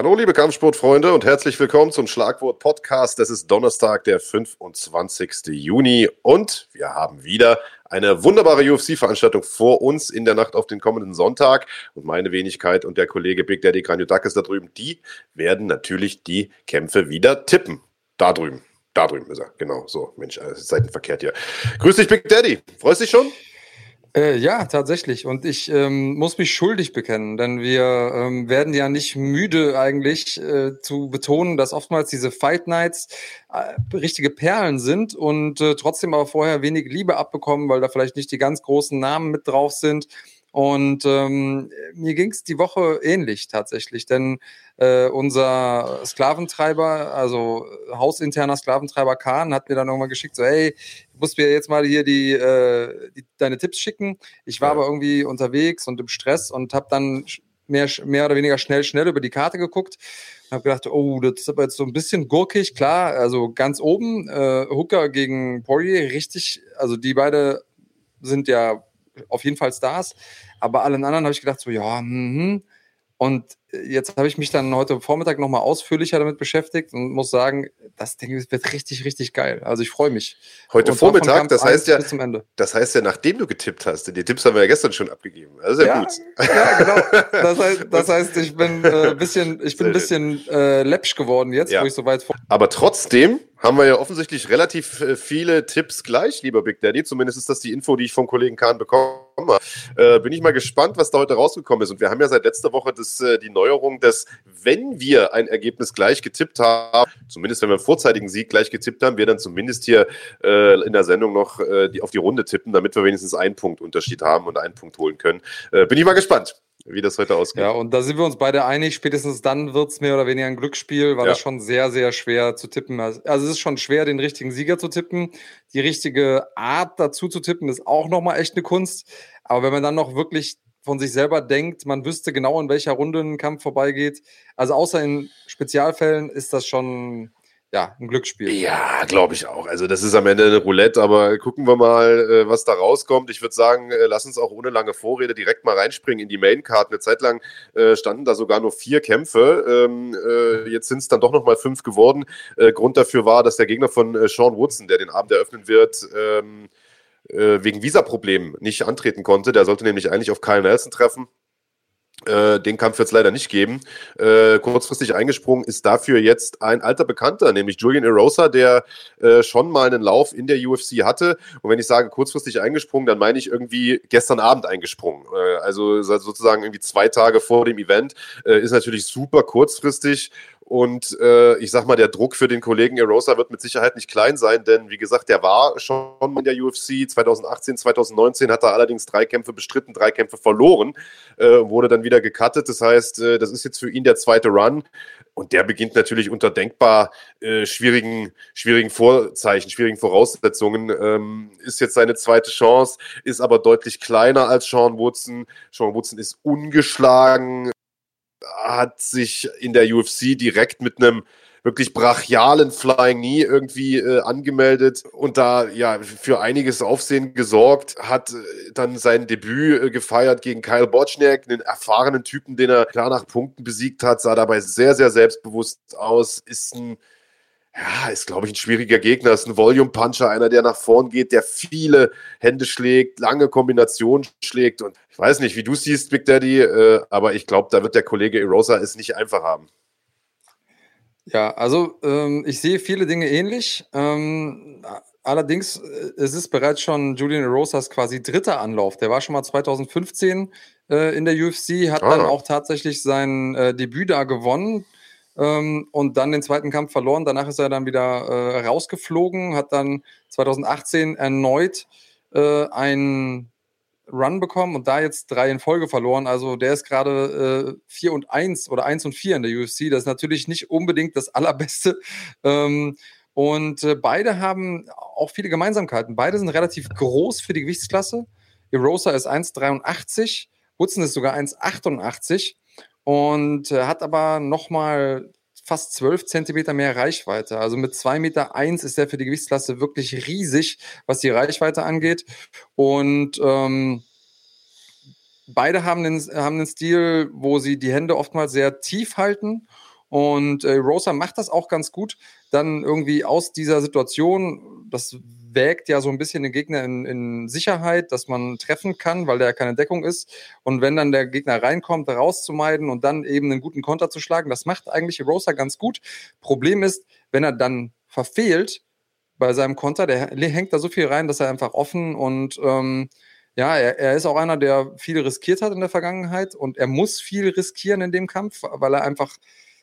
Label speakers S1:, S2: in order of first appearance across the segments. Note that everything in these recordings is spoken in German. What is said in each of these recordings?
S1: Hallo, liebe Kampfsportfreunde und herzlich willkommen zum Schlagwort Podcast. Es ist Donnerstag, der 25. Juni und wir haben wieder eine wunderbare UFC-Veranstaltung vor uns in der Nacht auf den kommenden Sonntag. Und meine Wenigkeit und der Kollege Big Daddy Granudakis da drüben, die werden natürlich die Kämpfe wieder tippen. Da drüben. Da drüben ist er. Genau, so. Mensch, Seiten verkehrt hier. Grüß dich, Big Daddy. Freust dich schon?
S2: Äh, ja, tatsächlich. Und ich ähm, muss mich schuldig bekennen, denn wir ähm, werden ja nicht müde eigentlich äh, zu betonen, dass oftmals diese Fight Nights äh, richtige Perlen sind und äh, trotzdem aber vorher wenig Liebe abbekommen, weil da vielleicht nicht die ganz großen Namen mit drauf sind. Und ähm, mir ging es die Woche ähnlich tatsächlich, denn äh, unser Sklaventreiber, also hausinterner Sklaventreiber Kahn, hat mir dann irgendwann geschickt, so hey, du musst mir jetzt mal hier die, äh, die deine Tipps schicken. Ich war ja. aber irgendwie unterwegs und im Stress und habe dann mehr, mehr oder weniger schnell, schnell über die Karte geguckt und habe gedacht, oh, das ist aber jetzt so ein bisschen gurkig, klar, also ganz oben, äh, Hooker gegen Poirier, richtig, also die beide sind ja auf jeden Fall Stars. Aber allen anderen habe ich gedacht, so, ja, mhm. Und jetzt habe ich mich dann heute Vormittag nochmal ausführlicher damit beschäftigt und muss sagen, das Ding wird richtig, richtig geil. Also ich freue mich.
S1: Heute und Vormittag, das heißt ja, das heißt ja, nachdem du getippt hast, die Tipps haben wir ja gestern schon abgegeben. Das ist ja, ja gut.
S2: Ja, genau. Das heißt, das heißt ich bin äh, bisschen, ich bin ein bisschen äh, läppsch geworden jetzt, ja. wo ich so weit vor.
S1: Aber trotzdem haben wir ja offensichtlich relativ äh, viele Tipps gleich, lieber Big Daddy. Zumindest ist das die Info, die ich vom Kollegen Kahn bekomme. Äh, bin ich mal gespannt, was da heute rausgekommen ist. Und wir haben ja seit letzter Woche das, äh, die Neuerung, dass wenn wir ein Ergebnis gleich getippt haben, zumindest wenn wir einen vorzeitigen Sieg gleich getippt haben, wir dann zumindest hier äh, in der Sendung noch äh, die, auf die Runde tippen, damit wir wenigstens einen Punkt Unterschied haben und einen Punkt holen können. Äh, bin ich mal gespannt wie das heute ausgeht.
S2: Ja, und da sind wir uns beide einig, spätestens dann wird es mehr oder weniger ein Glücksspiel, weil ja. das schon sehr, sehr schwer zu tippen ist. Also es ist schon schwer, den richtigen Sieger zu tippen. Die richtige Art dazu zu tippen, ist auch nochmal echt eine Kunst. Aber wenn man dann noch wirklich von sich selber denkt, man wüsste genau, in welcher Runde ein Kampf vorbeigeht. Also außer in Spezialfällen ist das schon ja, ein Glücksspiel.
S1: Ja, glaube ich auch. Also das ist am Ende eine Roulette, aber gucken wir mal, äh, was da rauskommt. Ich würde sagen, äh, lass uns auch ohne lange Vorrede direkt mal reinspringen in die Maincard. Eine Zeit lang äh, standen da sogar nur vier Kämpfe. Ähm, jetzt sind es dann doch nochmal fünf geworden. Grund dafür war, dass der Gegner von Sean Woodson, der den Abend eröffnen wird, ähm, wegen Visaproblemen nicht antreten konnte. Der sollte nämlich eigentlich auf Kyle Nelson treffen. Äh, den Kampf wird es leider nicht geben. Äh, kurzfristig eingesprungen ist dafür jetzt ein alter Bekannter, nämlich Julian Erosa, der äh, schon mal einen Lauf in der UFC hatte. Und wenn ich sage kurzfristig eingesprungen, dann meine ich irgendwie gestern Abend eingesprungen. Äh, also sozusagen irgendwie zwei Tage vor dem Event. Äh, ist natürlich super kurzfristig und äh, ich sag mal, der Druck für den Kollegen Erosa wird mit Sicherheit nicht klein sein, denn wie gesagt, der war schon in der UFC 2018, 2019, hat er allerdings drei Kämpfe bestritten, drei Kämpfe verloren, äh, wurde dann wieder gecuttet. Das heißt, äh, das ist jetzt für ihn der zweite Run. Und der beginnt natürlich unter denkbar äh, schwierigen, schwierigen Vorzeichen, schwierigen Voraussetzungen. Ähm, ist jetzt seine zweite Chance, ist aber deutlich kleiner als Sean Woodson. Sean Woodson ist ungeschlagen, hat sich in der UFC direkt mit einem wirklich brachialen Flying Knee irgendwie äh, angemeldet und da ja für einiges Aufsehen gesorgt, hat äh, dann sein Debüt äh, gefeiert gegen Kyle Boczniak, einen erfahrenen Typen, den er klar nach Punkten besiegt hat, sah dabei sehr, sehr selbstbewusst aus, ist ein ja, ist, glaube ich, ein schwieriger Gegner. Ist ein Volume-Puncher, einer, der nach vorn geht, der viele Hände schlägt, lange Kombinationen schlägt. Und ich weiß nicht, wie du siehst, Big Daddy, äh, aber ich glaube, da wird der Kollege Erosa es nicht einfach haben.
S2: Ja, also ähm, ich sehe viele Dinge ähnlich. Ähm, allerdings, äh, es ist bereits schon Julian Rosas quasi dritter Anlauf. Der war schon mal 2015 äh, in der UFC, hat ah. dann auch tatsächlich sein äh, Debüt da gewonnen ähm, und dann den zweiten Kampf verloren. Danach ist er dann wieder äh, rausgeflogen, hat dann 2018 erneut äh, einen Run bekommen und da jetzt drei in Folge verloren. Also der ist gerade äh, 4 und 1 oder 1 und 4 in der UFC. Das ist natürlich nicht unbedingt das Allerbeste. Ähm, und äh, beide haben auch viele Gemeinsamkeiten. Beide sind relativ groß für die Gewichtsklasse. Erosa ist 1,83, Woodson ist sogar 1,88 und äh, hat aber nochmal fast 12 Zentimeter mehr Reichweite. Also mit 2,1 Meter eins ist er für die Gewichtsklasse wirklich riesig, was die Reichweite angeht. Und ähm, beide haben den, haben den Stil, wo sie die Hände oftmals sehr tief halten. Und äh, Rosa macht das auch ganz gut, dann irgendwie aus dieser Situation, das wägt ja so ein bisschen den Gegner in, in Sicherheit, dass man treffen kann, weil der keine Deckung ist. Und wenn dann der Gegner reinkommt, rauszumeiden und dann eben einen guten Konter zu schlagen, das macht eigentlich Rosa ganz gut. Problem ist, wenn er dann verfehlt bei seinem Konter, der hängt da so viel rein, dass er einfach offen und ähm, ja, er, er ist auch einer, der viel riskiert hat in der Vergangenheit und er muss viel riskieren in dem Kampf, weil er einfach,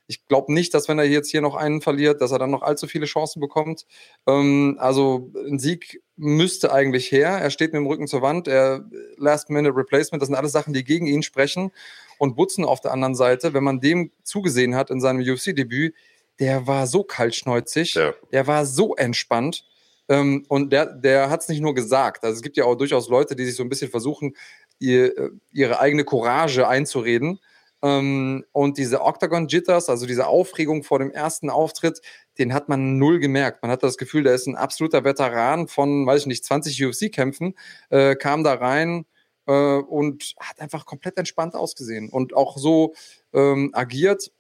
S2: ich glaube nicht, dass wenn er jetzt hier noch einen verliert, dass er dann noch allzu viele Chancen bekommt. Ähm, also ein Sieg müsste eigentlich her. Er steht mit dem Rücken zur Wand, er Last-Minute-Replacement, das sind alles Sachen, die gegen ihn sprechen. Und Butzen auf der anderen Seite, wenn man dem zugesehen hat in seinem UFC-Debüt, der war so kaltschneuzig, ja. der war so entspannt. Ähm, und der, der hat es nicht nur gesagt. Also es gibt ja auch durchaus Leute, die sich so ein bisschen versuchen, ihr, äh, ihre eigene Courage einzureden. Ähm, und diese Octagon Jitters, also diese Aufregung vor dem ersten Auftritt, den hat man null gemerkt. Man hat das Gefühl, der ist ein absoluter Veteran von, weiß ich nicht, 20 UFC-Kämpfen, äh, kam da rein äh, und hat einfach komplett entspannt ausgesehen und auch so ähm, agiert,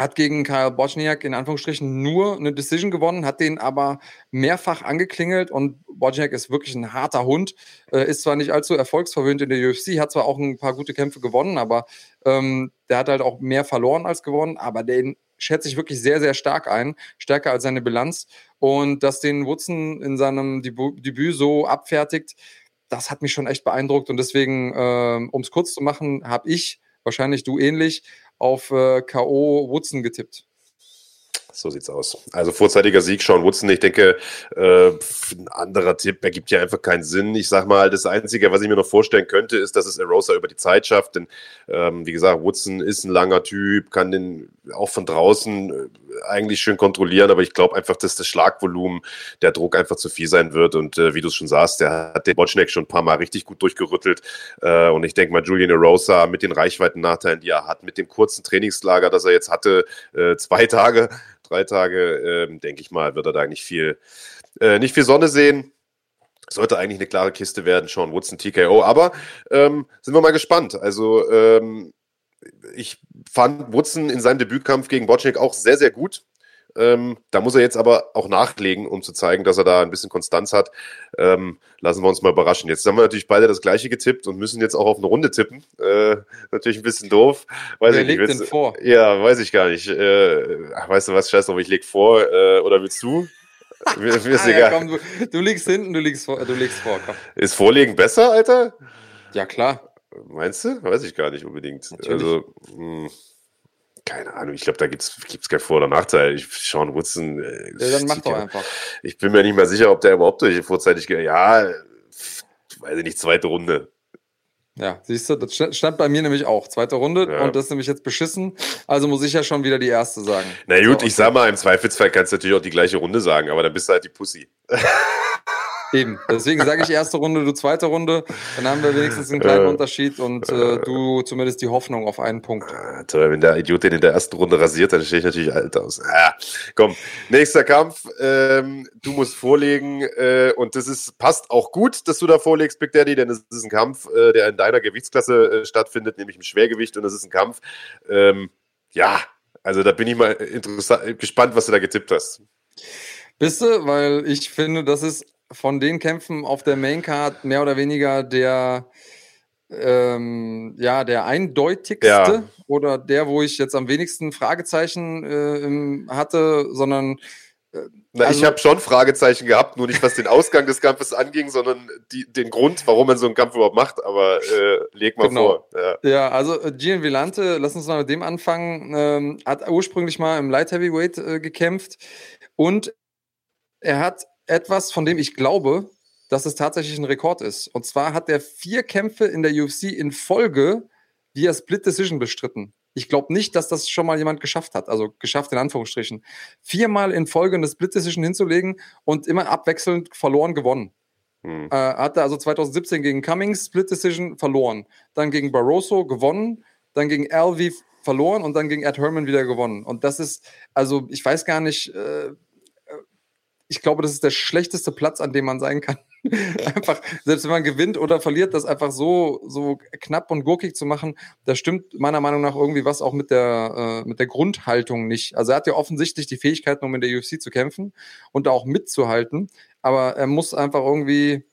S2: hat gegen Kyle Boczniak in Anführungsstrichen nur eine Decision gewonnen, hat den aber mehrfach angeklingelt und Boczniak ist wirklich ein harter Hund, äh, ist zwar nicht allzu erfolgsverwöhnt in der UFC, hat zwar auch ein paar gute Kämpfe gewonnen, aber ähm, der hat halt auch mehr verloren als gewonnen, aber den schätze ich wirklich sehr, sehr stark ein, stärker als seine Bilanz. Und dass den Woodson in seinem Debüt so abfertigt, das hat mich schon echt beeindruckt und deswegen, äh, um es kurz zu machen, habe ich, wahrscheinlich du ähnlich, auf äh, K.O. Woodson getippt.
S1: So sieht's aus. Also vorzeitiger Sieg, Sean Woodson. Ich denke, äh, ein anderer Tipp ergibt ja einfach keinen Sinn. Ich sag mal, das Einzige, was ich mir noch vorstellen könnte, ist, dass es Erosa über die Zeit schafft. Denn, ähm, wie gesagt, Woodson ist ein langer Typ, kann den auch von draußen äh, eigentlich schön kontrollieren. Aber ich glaube einfach, dass das Schlagvolumen, der Druck einfach zu viel sein wird. Und äh, wie du es schon sagst, der hat den Botschneck schon ein paar Mal richtig gut durchgerüttelt. Äh, und ich denke mal, Julian Erosa mit den Reichweiten-Nachteilen, die er hat, mit dem kurzen Trainingslager, das er jetzt hatte, äh, zwei Tage, drei Tage, ähm, denke ich mal, wird er da nicht viel, äh, nicht viel Sonne sehen. Sollte eigentlich eine klare Kiste werden, Sean Woodson, TKO. Aber ähm, sind wir mal gespannt. Also ähm, ich fand Woodson in seinem Debütkampf gegen Bocek auch sehr, sehr gut. Ähm, da muss er jetzt aber auch nachlegen, um zu zeigen, dass er da ein bisschen Konstanz hat. Ähm, lassen wir uns mal überraschen. Jetzt haben wir natürlich beide das gleiche getippt und müssen jetzt auch auf eine Runde tippen. Äh, natürlich ein bisschen doof.
S2: Weiß Wer legt denn vor?
S1: Ja, weiß ich gar nicht. Äh, weißt du was, scheiß drauf, ich leg vor. Äh, oder willst du?
S2: mir, mir ist ah, egal. Ja, komm, du, du, liegst hinten, du liegst vor. Du legst vor komm.
S1: Ist Vorlegen besser, Alter?
S2: Ja, klar.
S1: Meinst du? Weiß ich gar nicht unbedingt. Natürlich. Also, mh. Hm keine Ahnung, ich glaube, da gibt es kein Vor- oder Nachteil. Ich, Sean Woodson.
S2: Äh, ja, dann mach doch einfach.
S1: Ich bin mir nicht mal sicher, ob der überhaupt durch vorzeitig. Ja, weiß ich nicht, zweite Runde.
S2: Ja, siehst du, das stand bei mir nämlich auch. Zweite Runde ja. und das ist nämlich jetzt beschissen. Also muss ich ja schon wieder die erste sagen.
S1: Na gut, ich sag mal, im Zweifelsfall kannst du natürlich auch die gleiche Runde sagen, aber dann bist du halt die Pussy.
S2: Eben. Deswegen sage ich erste Runde, du zweite Runde. Dann haben wir wenigstens einen kleinen Unterschied und äh, du zumindest die Hoffnung auf einen Punkt.
S1: Ah, toll, wenn der Idiot den in der ersten Runde rasiert, dann stehe ich natürlich alt aus. Ah, komm, nächster Kampf. Ähm, du musst vorlegen äh, und das ist passt auch gut, dass du da vorlegst, Big Daddy, denn es ist ein Kampf, äh, der in deiner Gewichtsklasse äh, stattfindet, nämlich im Schwergewicht und es ist ein Kampf. Ähm, ja, also da bin ich mal gespannt, was du da getippt hast.
S2: Bist du, weil ich finde, das ist von den Kämpfen auf der Maincard mehr oder weniger der, ähm, ja, der eindeutigste ja. oder der, wo ich jetzt am wenigsten Fragezeichen äh, hatte, sondern
S1: äh, Na, also, ich habe schon Fragezeichen gehabt, nur nicht was den Ausgang des Kampfes anging, sondern die, den Grund, warum man so einen Kampf überhaupt macht. Aber äh, leg mal genau.
S2: vor. Ja. ja, also äh, Gian Villante, lass uns mal mit dem anfangen, ähm, hat ursprünglich mal im Light Heavyweight äh, gekämpft und er hat etwas, von dem ich glaube, dass es tatsächlich ein Rekord ist. Und zwar hat er vier Kämpfe in der UFC in Folge via Split Decision bestritten. Ich glaube nicht, dass das schon mal jemand geschafft hat. Also geschafft in Anführungsstrichen. Viermal in Folge eine Split Decision hinzulegen und immer abwechselnd verloren gewonnen. Hm. Äh, hatte also 2017 gegen Cummings Split Decision verloren. Dann gegen Barroso gewonnen. Dann gegen Alvi verloren und dann gegen Ed Herman wieder gewonnen. Und das ist, also ich weiß gar nicht, äh, ich glaube, das ist der schlechteste Platz, an dem man sein kann. einfach, selbst wenn man gewinnt oder verliert, das einfach so, so knapp und gurkig zu machen, da stimmt meiner Meinung nach irgendwie was auch mit der, äh, mit der Grundhaltung nicht. Also er hat ja offensichtlich die Fähigkeiten, um in der UFC zu kämpfen und da auch mitzuhalten, aber er muss einfach irgendwie,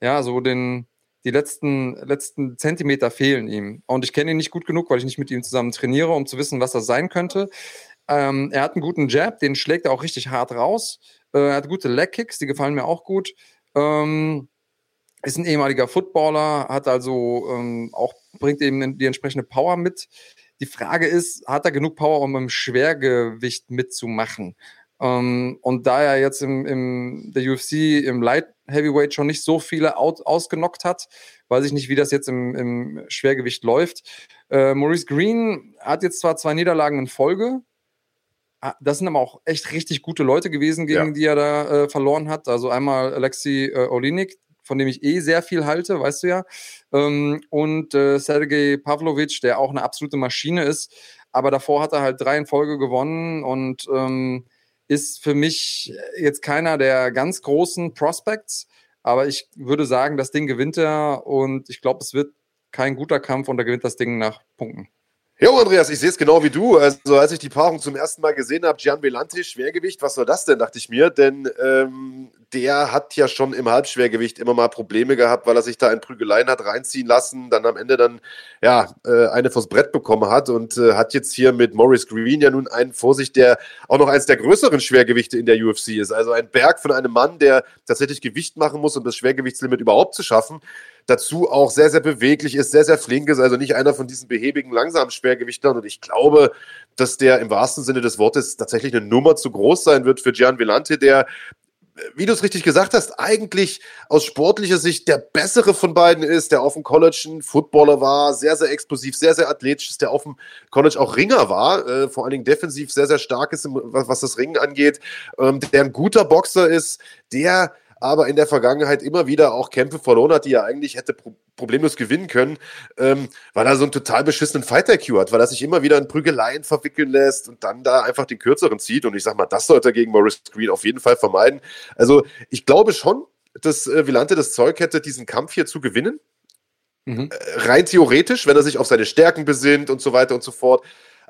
S2: ja, so den, die letzten, letzten Zentimeter fehlen ihm. Und ich kenne ihn nicht gut genug, weil ich nicht mit ihm zusammen trainiere, um zu wissen, was das sein könnte. Ähm, er hat einen guten Jab, den schlägt er auch richtig hart raus. Äh, er hat gute Leg-Kicks, die gefallen mir auch gut. Ähm, ist ein ehemaliger Footballer, hat also ähm, auch, bringt eben die entsprechende Power mit. Die Frage ist, hat er genug Power, um im Schwergewicht mitzumachen? Ähm, und da er jetzt im, im der UFC im Light Heavyweight schon nicht so viele out, ausgenockt hat, weiß ich nicht, wie das jetzt im, im Schwergewicht läuft. Äh, Maurice Green hat jetzt zwar zwei Niederlagen in Folge, das sind aber auch echt richtig gute Leute gewesen, gegen ja. die er da äh, verloren hat. Also einmal Alexei äh, Olinik, von dem ich eh sehr viel halte, weißt du ja. Ähm, und äh, Sergej Pavlovic, der auch eine absolute Maschine ist. Aber davor hat er halt drei in Folge gewonnen und ähm, ist für mich jetzt keiner der ganz großen Prospects, aber ich würde sagen, das Ding gewinnt er und ich glaube, es wird kein guter Kampf und er gewinnt das Ding nach Punkten.
S1: Jo, Andreas, ich sehe es genau wie du. Also, als ich die Paarung zum ersten Mal gesehen habe, Gian Velante, Schwergewicht, was soll das denn, dachte ich mir. Denn ähm, der hat ja schon im Halbschwergewicht immer mal Probleme gehabt, weil er sich da in Prügeleien hat reinziehen lassen, dann am Ende dann, ja, äh, eine vors Brett bekommen hat und äh, hat jetzt hier mit Morris Green ja nun einen vor sich, der auch noch eines der größeren Schwergewichte in der UFC ist. Also ein Berg von einem Mann, der tatsächlich Gewicht machen muss, um das Schwergewichtslimit überhaupt zu schaffen dazu auch sehr, sehr beweglich ist, sehr, sehr flink ist, also nicht einer von diesen behäbigen, langsamen Schwergewichtlern. Und ich glaube, dass der im wahrsten Sinne des Wortes tatsächlich eine Nummer zu groß sein wird für Gian Villante, der wie du es richtig gesagt hast, eigentlich aus sportlicher Sicht der bessere von beiden ist, der auf dem College ein Footballer war, sehr, sehr explosiv, sehr, sehr athletisch ist, der auf dem College auch Ringer war, äh, vor allen Dingen defensiv sehr, sehr stark ist, was, was das Ringen angeht, ähm, der ein guter Boxer ist, der aber in der Vergangenheit immer wieder auch Kämpfe verloren hat, die er eigentlich hätte pro problemlos gewinnen können, ähm, weil er so einen total beschissenen Fighter-Q hat, weil er sich immer wieder in Prügeleien verwickeln lässt und dann da einfach den kürzeren zieht. Und ich sag mal, das sollte er gegen Maurice Green auf jeden Fall vermeiden. Also ich glaube schon, dass äh, Villante das Zeug hätte, diesen Kampf hier zu gewinnen. Mhm. Äh, rein theoretisch, wenn er sich auf seine Stärken besinnt und so weiter und so fort.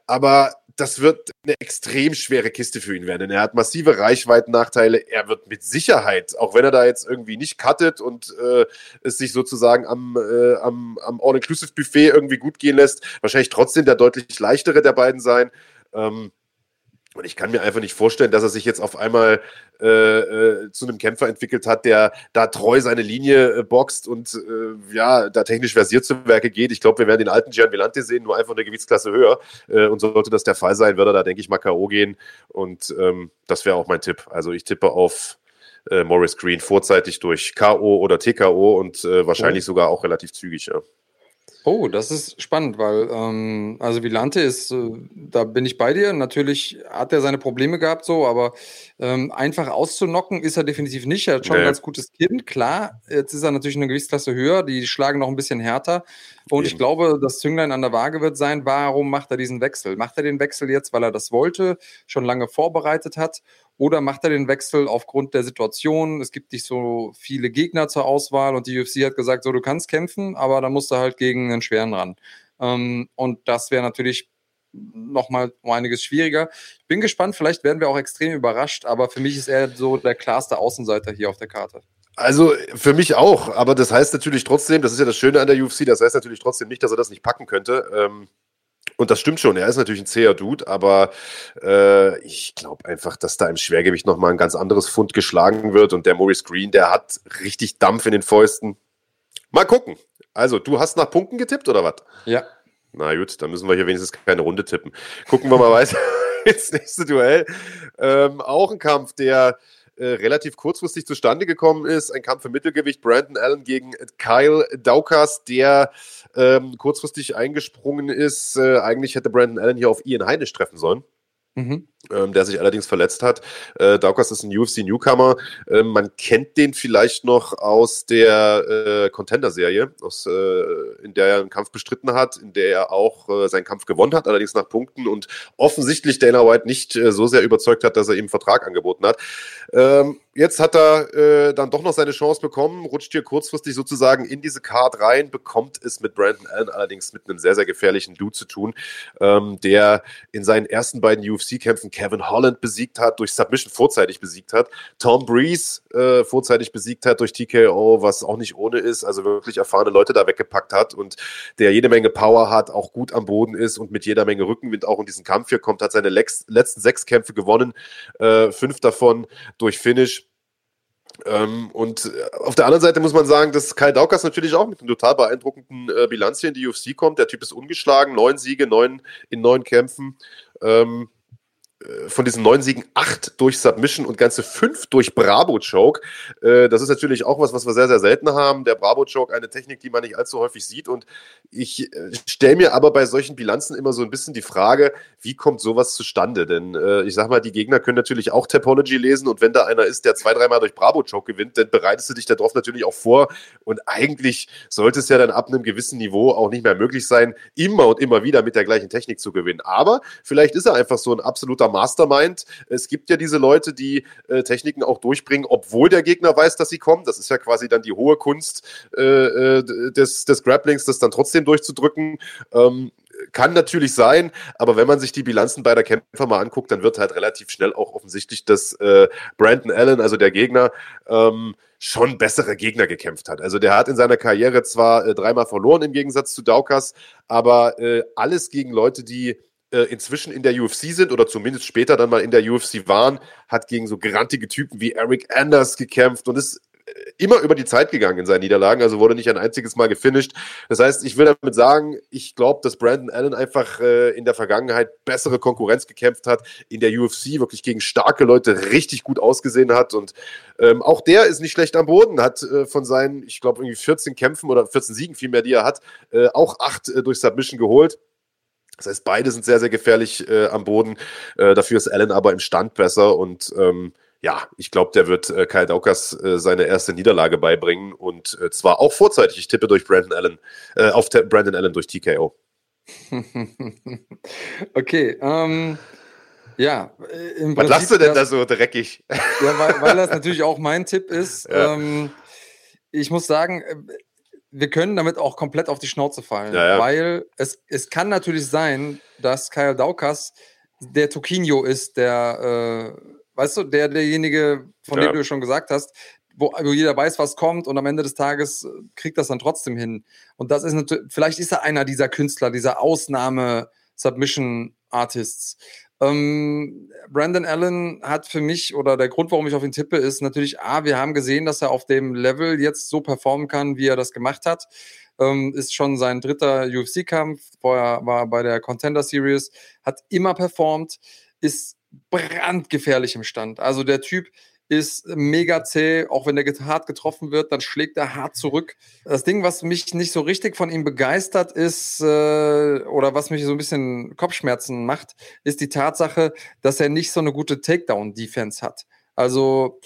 S1: Aber das wird eine extrem schwere Kiste für ihn werden. Er hat massive Reichweitennachteile. Er wird mit Sicherheit, auch wenn er da jetzt irgendwie nicht cuttet und äh, es sich sozusagen am, äh, am, am All-Inclusive-Buffet irgendwie gut gehen lässt, wahrscheinlich trotzdem der deutlich leichtere der beiden sein. Ähm, und ich kann mir einfach nicht vorstellen, dass er sich jetzt auf einmal äh, äh, zu einem Kämpfer entwickelt hat, der da treu seine Linie äh, boxt und äh, ja, da technisch versiert zu Werke geht. Ich glaube, wir werden den alten Gian Villante sehen, nur einfach eine Gewichtsklasse höher. Äh, und sollte das der Fall sein, würde er da, denke ich, mal K.O. gehen. Und ähm, das wäre auch mein Tipp. Also ich tippe auf äh, Morris Green vorzeitig durch K.O. oder TKO und wahrscheinlich oh. sogar auch relativ zügig, ja.
S2: Oh, das ist spannend, weil ähm, also Vilante ist, äh, da bin ich bei dir. Natürlich hat er seine Probleme gehabt, so, aber ähm, einfach auszunocken ist er definitiv nicht. Er hat schon nee. ein ganz gutes Kind, klar. Jetzt ist er natürlich eine Gewichtsklasse höher, die schlagen noch ein bisschen härter. Und Eben. ich glaube, das Zünglein an der Waage wird sein, warum macht er diesen Wechsel? Macht er den Wechsel jetzt, weil er das wollte, schon lange vorbereitet hat? Oder macht er den Wechsel aufgrund der Situation? Es gibt nicht so viele Gegner zur Auswahl und die UFC hat gesagt, so du kannst kämpfen, aber dann musst du halt gegen einen schweren ran. Ähm, und das wäre natürlich nochmal um einiges schwieriger. Ich bin gespannt, vielleicht werden wir auch extrem überrascht, aber für mich ist er so der klarste Außenseiter hier auf der Karte.
S1: Also für mich auch, aber das heißt natürlich trotzdem, das ist ja das Schöne an der UFC, das heißt natürlich trotzdem nicht, dass er das nicht packen könnte. Ähm, und das stimmt schon, er ist natürlich ein zäher Dude, aber äh, ich glaube einfach, dass da im Schwergewicht nochmal ein ganz anderes Fund geschlagen wird und der Maurice Green, der hat richtig Dampf in den Fäusten. Mal gucken. Also, du hast nach Punkten getippt oder was?
S2: Ja.
S1: Na gut, dann müssen wir hier wenigstens keine Runde tippen. Gucken wir mal weiter ins nächste Duell. Ähm, auch ein Kampf, der äh, relativ kurzfristig zustande gekommen ist. Ein Kampf im Mittelgewicht, Brandon Allen gegen Kyle Daukas, der ähm, kurzfristig eingesprungen ist. Äh, eigentlich hätte Brandon Allen hier auf Ian Heinisch treffen sollen. Mhm. Ähm, der sich allerdings verletzt hat. Äh, Daukas ist ein UFC-Newcomer. Äh, man kennt den vielleicht noch aus der äh, Contender-Serie, äh, in der er einen Kampf bestritten hat, in der er auch äh, seinen Kampf gewonnen hat, allerdings nach Punkten und offensichtlich Dana White nicht äh, so sehr überzeugt hat, dass er ihm einen Vertrag angeboten hat. Ähm, jetzt hat er äh, dann doch noch seine Chance bekommen, rutscht hier kurzfristig sozusagen in diese Card rein, bekommt es mit Brandon Allen allerdings mit einem sehr, sehr gefährlichen Dude zu tun, ähm, der in seinen ersten beiden UFC-Kämpfen Kevin Holland besiegt hat, durch Submission vorzeitig besiegt hat, Tom Breeze äh, vorzeitig besiegt hat durch TKO, was auch nicht ohne ist, also wirklich erfahrene Leute da weggepackt hat und der jede Menge Power hat, auch gut am Boden ist und mit jeder Menge Rückenwind auch in diesen Kampf hier kommt, hat seine letzten sechs Kämpfe gewonnen, äh, fünf davon durch Finish. Ähm, und äh, auf der anderen Seite muss man sagen, dass Kai Daukas natürlich auch mit einem total beeindruckenden äh, Bilanz hier in die UFC kommt. Der Typ ist ungeschlagen, neun Siege, neun in neun Kämpfen. Ähm, äh, von diesen neun Siegen acht durch Submission und ganze fünf durch Bravo-Choke. Äh, das ist natürlich auch was, was wir sehr, sehr selten haben. Der Bravo-Choke, eine Technik, die man nicht allzu häufig sieht. Und ich äh, stelle mir aber bei solchen Bilanzen immer so ein bisschen die Frage, wie kommt sowas zustande? Denn ich sag mal, die Gegner können natürlich auch Topology lesen und wenn da einer ist, der zwei, dreimal durch Bravo-Choke gewinnt, dann bereitest du dich darauf natürlich auch vor. Und eigentlich sollte es ja dann ab einem gewissen Niveau auch nicht mehr möglich sein, immer und immer wieder mit der gleichen Technik zu gewinnen. Aber vielleicht ist er einfach so ein absoluter Mastermind. Es gibt ja diese Leute, die äh, Techniken auch durchbringen, obwohl der Gegner weiß, dass sie kommen. Das ist ja quasi dann die hohe Kunst äh, äh des, des Grapplings, das dann trotzdem durchzudrücken. Ähm, kann natürlich sein, aber wenn man sich die Bilanzen beider Kämpfer mal anguckt, dann wird halt relativ schnell auch offensichtlich, dass äh, Brandon Allen, also der Gegner, ähm, schon bessere Gegner gekämpft hat. Also der hat in seiner Karriere zwar äh, dreimal verloren im Gegensatz zu Daukas, aber äh, alles gegen Leute, die äh, inzwischen in der UFC sind oder zumindest später dann mal in der UFC waren, hat gegen so grantige Typen wie Eric Anders gekämpft und ist äh, immer über die Zeit gegangen in seinen Niederlagen, also wurde nicht ein einziges Mal gefinisht. Das heißt, ich will damit sagen, ich glaube, dass Brandon Allen einfach äh, in der Vergangenheit bessere Konkurrenz gekämpft hat, in der UFC wirklich gegen starke Leute richtig gut ausgesehen hat und ähm, auch der ist nicht schlecht am Boden, hat äh, von seinen, ich glaube, irgendwie 14 Kämpfen oder 14 Siegen vielmehr, die er hat, äh, auch acht äh, durch Submission geholt. Das heißt, beide sind sehr, sehr gefährlich äh, am Boden. Äh, dafür ist Allen aber im Stand besser und ähm, ja, ich glaube, der wird äh, Kyle Daukas äh, seine erste Niederlage beibringen und äh, zwar auch vorzeitig. Ich tippe durch Brandon Allen, äh, auf Brandon Allen durch TKO.
S2: okay, ähm, ja.
S1: Äh, im Was lachst du denn da so dreckig?
S2: Ja, weil, weil das natürlich auch mein Tipp ist. Ja. Ähm, ich muss sagen, äh, wir können damit auch komplett auf die Schnauze fallen, ja, ja. weil es, es kann natürlich sein, dass Kyle Daukas der Toquinho ist, der, äh, weißt du, der derjenige, von ja. dem du schon gesagt hast, wo, wo, jeder weiß, was kommt und am Ende des Tages kriegt das dann trotzdem hin. Und das ist natürlich, vielleicht ist er einer dieser Künstler, dieser Ausnahme-Submission-Artists. Ähm, Brandon Allen hat für mich, oder der Grund, warum ich auf ihn tippe, ist natürlich, A, wir haben gesehen, dass er auf dem Level jetzt so performen kann, wie er das gemacht hat. Ähm, ist schon sein dritter UFC-Kampf, vorher war er bei der Contender Series, hat immer performt, ist brandgefährlich im Stand. Also der Typ ist mega zäh, auch wenn der hart getroffen wird, dann schlägt er hart zurück. Das Ding, was mich nicht so richtig von ihm begeistert ist, äh, oder was mich so ein bisschen Kopfschmerzen macht, ist die Tatsache, dass er nicht so eine gute Takedown-Defense hat. Also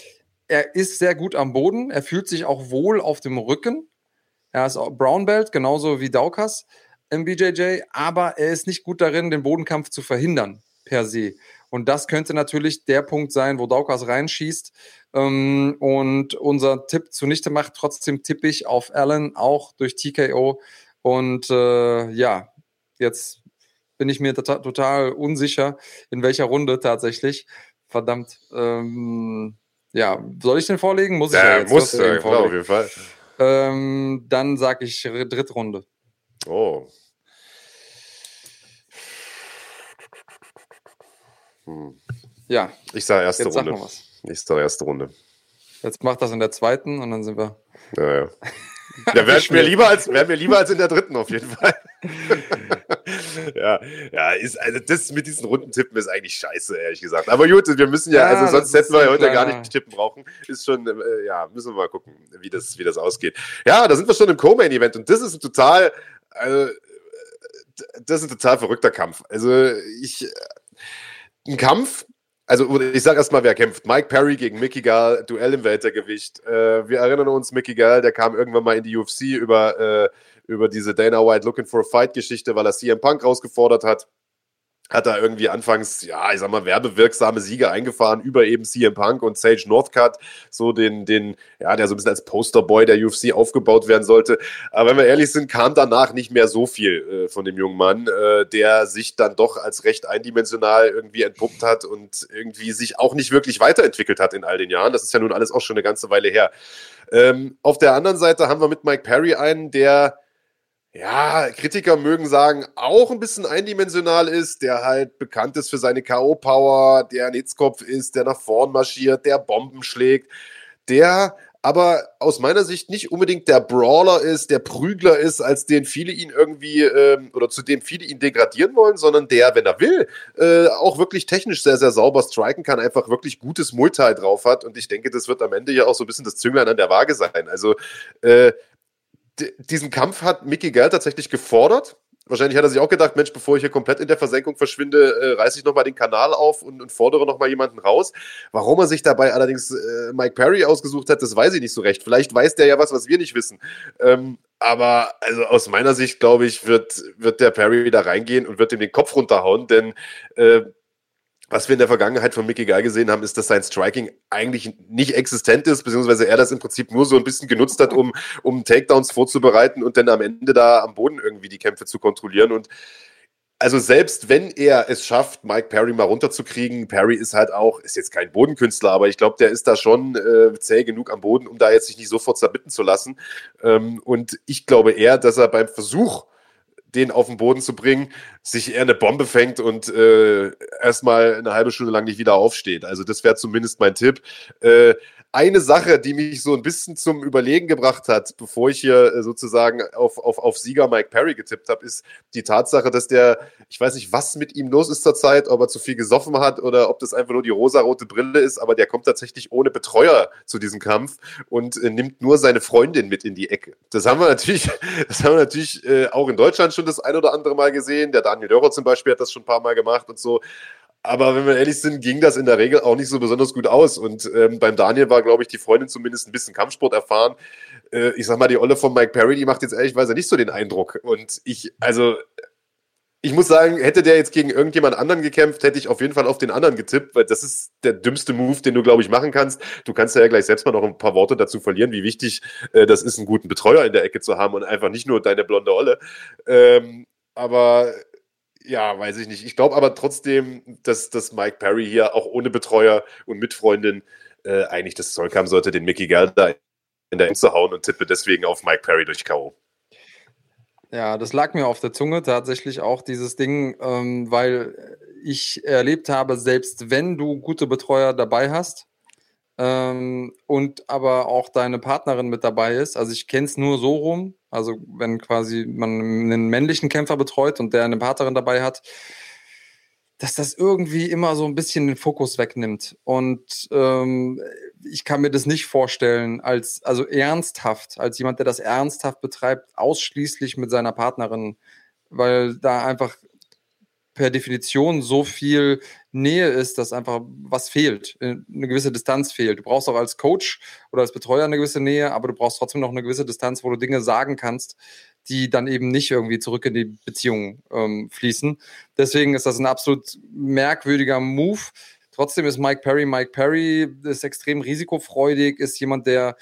S2: er ist sehr gut am Boden, er fühlt sich auch wohl auf dem Rücken. Er ist Brown Belt, genauso wie Daukas im BJJ, aber er ist nicht gut darin, den Bodenkampf zu verhindern, per se. Und das könnte natürlich der Punkt sein, wo Daukas reinschießt ähm, und unser Tipp zunichte macht. Trotzdem tippe ich auf Allen auch durch TKO. Und äh, ja, jetzt bin ich mir tota-, total unsicher, in welcher Runde tatsächlich. Verdammt. Ähm, ja, soll ich den vorlegen? Muss ich ja,
S1: ja jetzt muss, ja, klar, auf jeden Fall.
S2: Ähm, dann sage ich dritte Runde.
S1: Oh, Hm. Ja. Ich sage erste Jetzt Runde. Sag ich sage erste Runde.
S2: Jetzt macht das in der zweiten und dann sind wir.
S1: Ja, ja. Ja, wäre mir lieber als wäre mir lieber als in der dritten auf jeden Fall. ja, ja, ist also das mit diesen Rundentippen ist eigentlich scheiße, ehrlich gesagt. Aber gut, wir müssen ja, ja also sonst hätten wir heute gar nicht tippen brauchen. Ist schon, äh, ja, müssen wir mal gucken, wie das, wie das ausgeht. Ja, da sind wir schon im Co-Main-Event und das ist ein total, also, das ist ein total verrückter Kampf. Also ich ein Kampf, also ich sage erstmal, wer kämpft. Mike Perry gegen Mickey Gall, Duell im Weltergewicht. Äh, wir erinnern uns, Mickey Gall, der kam irgendwann mal in die UFC über, äh, über diese Dana White Looking for a Fight Geschichte, weil er CM Punk rausgefordert hat hat da irgendwie anfangs, ja, ich sag mal, werbewirksame Siege eingefahren über eben CM Punk und Sage Northcutt, so den, den, ja, der so ein bisschen als Posterboy der UFC aufgebaut werden sollte. Aber wenn wir ehrlich sind, kam danach nicht mehr so viel äh, von dem jungen Mann, äh, der sich dann doch als recht eindimensional irgendwie entpuppt hat und irgendwie sich auch nicht wirklich weiterentwickelt hat in all den Jahren. Das ist ja nun alles auch schon eine ganze Weile her. Ähm, auf der anderen Seite haben wir mit Mike Perry einen, der ja, Kritiker mögen sagen, auch ein bisschen eindimensional ist, der halt bekannt ist für seine K.O.-Power, der ein Hitzkopf ist, der nach vorn marschiert, der Bomben schlägt, der aber aus meiner Sicht nicht unbedingt der Brawler ist, der Prügler ist, als den viele ihn irgendwie ähm, oder zu dem viele ihn degradieren wollen, sondern der, wenn er will, äh, auch wirklich technisch sehr, sehr sauber striken kann, einfach wirklich gutes Multi drauf hat. Und ich denke, das wird am Ende ja auch so ein bisschen das Zünglein an der Waage sein. Also äh, diesen Kampf hat Mickey Gell tatsächlich gefordert. Wahrscheinlich hat er sich auch gedacht, Mensch, bevor ich hier komplett in der Versenkung verschwinde, äh, reiße ich nochmal den Kanal auf und, und fordere nochmal jemanden raus. Warum er sich dabei allerdings äh, Mike Perry ausgesucht hat, das weiß ich nicht so recht. Vielleicht weiß der ja was, was wir nicht wissen. Ähm, aber also aus meiner Sicht, glaube ich, wird, wird der Perry da reingehen und wird ihm den Kopf runterhauen, denn äh, was wir in der Vergangenheit von Mickey Guy gesehen haben, ist, dass sein Striking eigentlich nicht existent ist, beziehungsweise er das im Prinzip nur so ein bisschen genutzt hat, um, um Takedowns vorzubereiten und dann am Ende da am Boden irgendwie die Kämpfe zu kontrollieren. Und also selbst wenn er es schafft, Mike Perry mal runterzukriegen, Perry ist halt auch, ist jetzt kein Bodenkünstler, aber ich glaube, der ist da schon äh, zäh genug am Boden, um da jetzt sich nicht sofort zerbitten zu lassen. Ähm, und ich glaube eher, dass er beim Versuch, den auf den Boden zu bringen, sich eher eine Bombe fängt und äh, erstmal eine halbe Stunde lang nicht wieder aufsteht. Also das wäre zumindest mein Tipp. Äh, eine Sache, die mich so ein bisschen zum Überlegen gebracht hat, bevor ich hier äh, sozusagen auf, auf, auf Sieger Mike Perry getippt habe, ist die Tatsache, dass der, ich weiß nicht, was mit ihm los ist zurzeit, ob er zu viel gesoffen hat oder ob das einfach nur die rosarote Brille ist, aber der kommt tatsächlich ohne Betreuer zu diesem Kampf und äh, nimmt nur seine Freundin mit in die Ecke. Das haben wir natürlich, das haben wir natürlich äh, auch in Deutschland schon das ein oder andere Mal gesehen. Der Daniel Dörrer zum Beispiel hat das schon ein paar Mal gemacht und so. Aber wenn wir ehrlich sind, ging das in der Regel auch nicht so besonders gut aus. Und ähm, beim Daniel war, glaube ich, die Freundin zumindest ein bisschen Kampfsport erfahren. Äh, ich sag mal, die Olle von Mike Perry, die macht jetzt ehrlichweise nicht so den Eindruck. Und ich, also, ich muss sagen, hätte der jetzt gegen irgendjemand anderen gekämpft, hätte ich auf jeden Fall auf den anderen getippt, weil das ist der dümmste Move, den du, glaube ich, machen kannst. Du kannst ja gleich selbst mal noch ein paar Worte dazu verlieren, wie wichtig äh, das ist, einen guten Betreuer in der Ecke zu haben und einfach nicht nur deine blonde Olle. Ähm, aber ja, weiß ich nicht. Ich glaube aber trotzdem, dass, dass Mike Perry hier auch ohne Betreuer und Mitfreundin äh, eigentlich das Zeug haben sollte, den Mickey da in der zu hauen und tippe deswegen auf Mike Perry durch K.O.
S2: Ja, das lag mir auf der Zunge tatsächlich auch dieses Ding, ähm, weil ich erlebt habe, selbst wenn du gute Betreuer dabei hast, ähm, und aber auch deine Partnerin mit dabei ist. Also ich kenne es nur so rum, also wenn quasi man einen männlichen Kämpfer betreut und der eine Partnerin dabei hat, dass das irgendwie immer so ein bisschen den Fokus wegnimmt. Und ähm, ich kann mir das nicht vorstellen, als, also ernsthaft, als jemand, der das ernsthaft betreibt, ausschließlich mit seiner Partnerin, weil da einfach per Definition so viel Nähe ist, dass einfach was fehlt, äh, eine gewisse Distanz fehlt. Du brauchst auch als Coach oder als Betreuer eine gewisse Nähe, aber du brauchst trotzdem noch eine gewisse Distanz, wo du Dinge sagen kannst, die dann eben nicht irgendwie zurück in die Beziehung ähm, fließen. Deswegen ist das ein absolut merkwürdiger Move. Trotzdem ist Mike Perry Mike Perry, ist extrem risikofreudig, ist jemand, der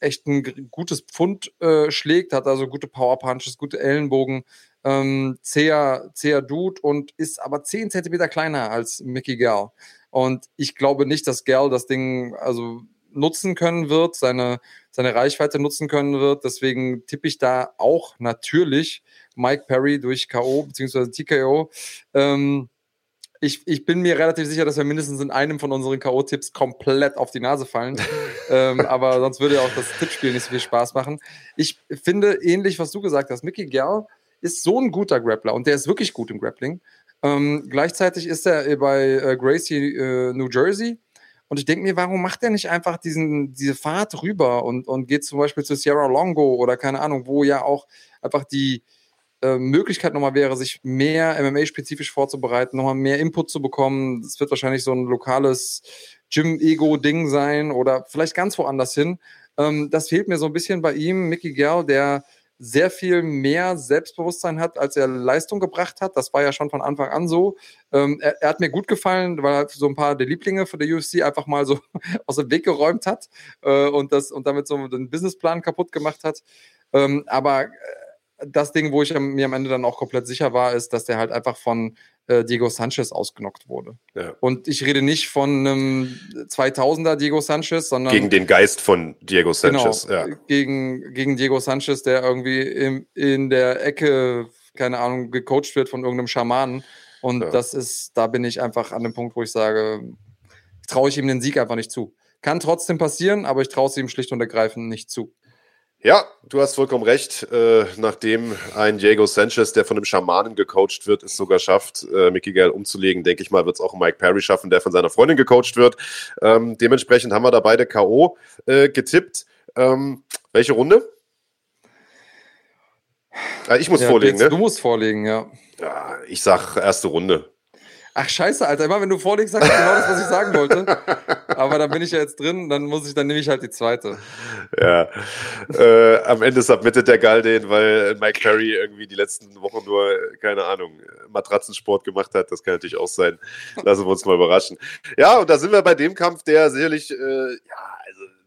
S2: echt ein gutes Pfund äh, schlägt, hat also gute Power Punches, gute Ellenbogen, ähm, zäher, zäher Dude und ist aber 10 Zentimeter kleiner als Mickey Gal. Und ich glaube nicht, dass Gal das Ding also nutzen können wird, seine, seine Reichweite nutzen können wird. Deswegen tippe ich da auch natürlich Mike Perry durch K.O. bzw. TKO. Ähm, ich, ich bin mir relativ sicher, dass wir mindestens in einem von unseren K.O.-Tipps komplett auf die Nase fallen. ähm, aber sonst würde ja auch das Tippspiel nicht so viel Spaß machen. Ich finde ähnlich, was du gesagt hast. Mickey Gal ist so ein guter Grappler und der ist wirklich gut im Grappling. Ähm, gleichzeitig ist er bei äh, Gracie, äh, New Jersey. Und ich denke mir, warum macht er nicht einfach diesen, diese Fahrt rüber und, und geht zum Beispiel zu Sierra Longo oder keine Ahnung, wo ja auch einfach die, äh, Möglichkeit nochmal wäre, sich mehr MMA-spezifisch vorzubereiten, nochmal mehr Input zu bekommen. Es wird wahrscheinlich so ein lokales Gym-Ego-Ding sein oder vielleicht ganz woanders hin. Ähm, das fehlt mir so ein bisschen bei ihm. Mickey Gell, der sehr viel mehr Selbstbewusstsein hat, als er Leistung gebracht hat. Das war ja schon von Anfang an so. Ähm, er, er, hat mir gut gefallen, weil er so ein paar der Lieblinge von der UFC einfach mal so aus dem Weg geräumt hat äh, und, das, und damit so den Businessplan kaputt gemacht hat. Ähm, aber äh, das Ding, wo ich mir am Ende dann auch komplett sicher war, ist, dass der halt einfach von äh, Diego Sanchez ausgenockt wurde. Ja. Und ich rede nicht von einem 2000er Diego Sanchez, sondern
S1: gegen den Geist von Diego Sanchez.
S2: Genau, ja. gegen, gegen Diego Sanchez, der irgendwie im, in der Ecke, keine Ahnung, gecoacht wird von irgendeinem Schamanen. Und ja. das ist, da bin ich einfach an dem Punkt, wo ich sage, traue ich ihm den Sieg einfach nicht zu. Kann trotzdem passieren, aber ich traue es ihm schlicht und ergreifend nicht zu.
S1: Ja, du hast vollkommen recht. Äh, nachdem ein Diego Sanchez, der von einem Schamanen gecoacht wird, es sogar schafft, äh, Mickey Gale umzulegen, denke ich mal, wird es auch Mike Perry schaffen, der von seiner Freundin gecoacht wird. Ähm, dementsprechend haben wir da beide K.O. Äh, getippt. Ähm, welche Runde?
S2: Ah, ich muss ja, vorlegen, jetzt, ne? Du musst vorlegen, ja.
S1: ja. Ich sag erste Runde.
S2: Ach scheiße, Alter, immer wenn du vorlegst, sagst du genau das, was ich sagen wollte. Aber dann bin ich ja jetzt drin, dann muss ich, dann nehme ich halt die zweite.
S1: Ja. Äh, am Ende submittet der Gall den, weil Mike Perry irgendwie die letzten Wochen nur, keine Ahnung, Matratzensport gemacht hat. Das kann natürlich auch sein. Lassen wir uns mal überraschen. Ja, und da sind wir bei dem Kampf, der sicherlich, äh, ja,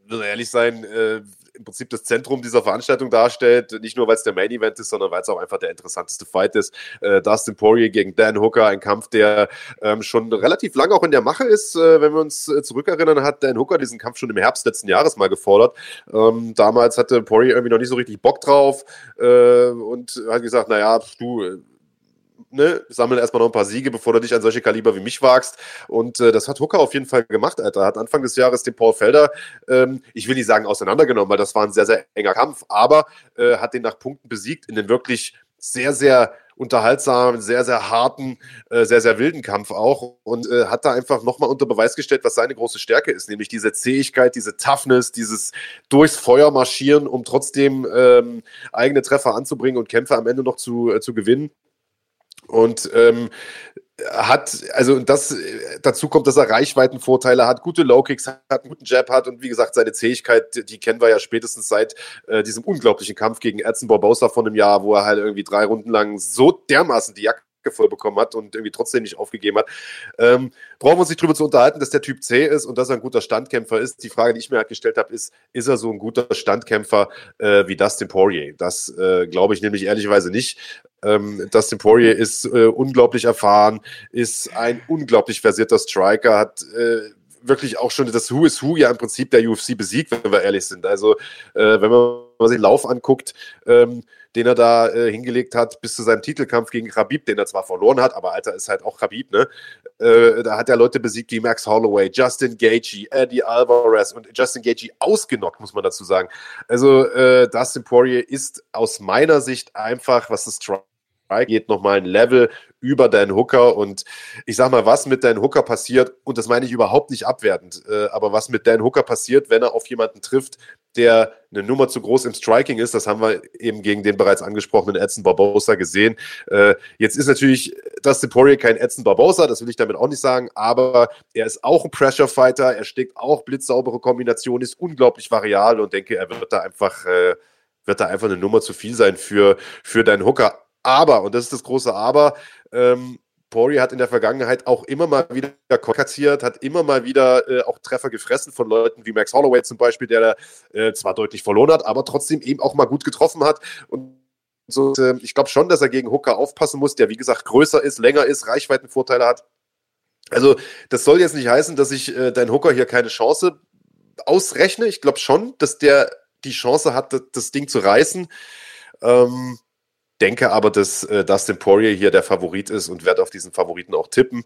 S1: also, ehrlich sein, äh, im Prinzip das Zentrum dieser Veranstaltung darstellt. Nicht nur, weil es der Main Event ist, sondern weil es auch einfach der interessanteste Fight ist. Äh, Dustin Poirier gegen Dan Hooker, ein Kampf, der ähm, schon relativ lange auch in der Mache ist. Äh, wenn wir uns äh, zurückerinnern, hat Dan Hooker diesen Kampf schon im Herbst letzten Jahres mal gefordert. Ähm, damals hatte Poirier irgendwie noch nicht so richtig Bock drauf äh, und hat gesagt, naja, du ne, sammle erstmal noch ein paar Siege, bevor du dich an solche Kaliber wie mich wagst. Und äh, das hat Hooker auf jeden Fall gemacht, Alter. Hat Anfang des Jahres den Paul Felder, ähm, ich will nicht sagen auseinandergenommen, weil das war ein sehr, sehr enger Kampf, aber äh, hat den nach Punkten besiegt in den wirklich sehr, sehr unterhaltsamen, sehr, sehr harten, äh, sehr, sehr wilden Kampf auch und äh, hat da einfach nochmal unter Beweis gestellt, was seine große Stärke ist, nämlich diese Zähigkeit, diese Toughness, dieses durchs Feuer marschieren, um trotzdem ähm, eigene Treffer anzubringen und Kämpfe am Ende noch zu, äh, zu gewinnen. Und ähm, hat, also das dazu kommt, dass er Reichweitenvorteile hat, gute Low-Kicks hat, einen guten Jab hat und wie gesagt, seine Zähigkeit, die kennen wir ja spätestens seit äh, diesem unglaublichen Kampf gegen Edson Barbosa von einem Jahr, wo er halt irgendwie drei Runden lang so dermaßen die Jacke voll bekommen hat und irgendwie trotzdem nicht aufgegeben hat. Ähm, brauchen wir uns nicht drüber zu unterhalten, dass der Typ C ist und dass er ein guter Standkämpfer ist. Die Frage, die ich mir halt gestellt habe, ist, ist er so ein guter Standkämpfer äh, wie Dustin Poirier? Das äh, glaube ich nämlich ehrlicherweise nicht. Ähm, Dustin Poirier ist äh, unglaublich erfahren, ist ein unglaublich versierter Striker, hat äh, wirklich auch schon das Who is Who ja im Prinzip der UFC besiegt, wenn wir ehrlich sind. Also, äh, wenn man sich den Lauf anguckt, ähm, den er da äh, hingelegt hat, bis zu seinem Titelkampf gegen Khabib, den er zwar verloren hat, aber Alter ist halt auch Khabib, ne? Äh, da hat er Leute besiegt wie Max Holloway, Justin Gaethje, Eddie Alvarez und Justin Gaethje ausgenockt, muss man dazu sagen. Also äh, Dustin Poirier ist aus meiner Sicht einfach, was das Strike geht, nochmal ein Level über Dan Hooker. Und ich sag mal, was mit Dan Hooker passiert, und das meine ich überhaupt nicht abwertend, äh, aber was mit Dan Hooker passiert, wenn er auf jemanden trifft, der eine Nummer zu groß im Striking ist, das haben wir eben gegen den bereits angesprochenen Edson Barbosa gesehen. Äh, jetzt ist natürlich Dustin Poirier kein Edson Barbosa, das will ich damit auch nicht sagen, aber er ist auch ein Pressure Fighter, er steckt auch blitzsaubere Kombinationen, ist unglaublich variabel und denke, er wird da einfach, äh, wird da einfach eine Nummer zu viel sein für, für Dan Hooker. Aber, und das ist das große Aber, ähm, Poirier hat in der Vergangenheit auch immer mal wieder kassiert, hat immer mal wieder äh, auch Treffer gefressen von Leuten wie Max Holloway zum Beispiel, der äh, zwar deutlich verloren hat, aber trotzdem eben auch mal gut getroffen hat. Und so, äh, ich glaube schon, dass er gegen Hooker aufpassen muss, der wie gesagt größer ist, länger ist, Reichweitenvorteile hat. Also das soll jetzt nicht heißen, dass ich äh, dein Hooker hier keine Chance ausrechne. Ich glaube schon, dass der die Chance hat, das Ding zu reißen. Ähm, denke aber, dass äh, Dustin Poirier hier der Favorit ist und werde auf diesen Favoriten auch tippen.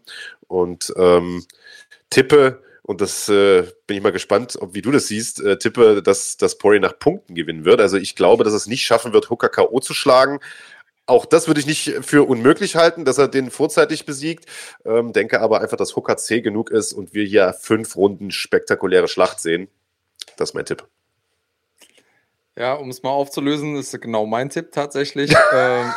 S1: Und ähm, tippe, und das äh, bin ich mal gespannt, ob, wie du das siehst, äh, tippe, dass, dass Poirier nach Punkten gewinnen wird. Also ich glaube, dass es nicht schaffen wird, Hooker K.O. zu schlagen. Auch das würde ich nicht für unmöglich halten, dass er den vorzeitig besiegt. Ähm, denke aber einfach, dass Hooker C genug ist und wir hier fünf Runden spektakuläre Schlacht sehen. Das ist mein Tipp.
S2: Ja, um es mal aufzulösen, ist genau mein Tipp tatsächlich. ähm,